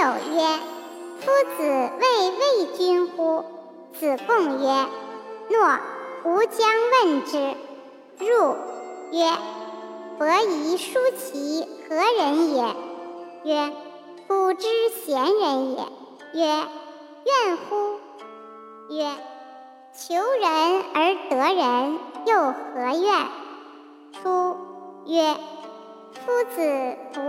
有曰：“夫子谓魏君乎？”子贡曰：“诺，吾将问之。”入曰：“伯夷叔齐何人也？”曰：“古之贤人也。”曰：“怨乎？”曰：“求人而得人，又何怨？”出曰：“夫子不。”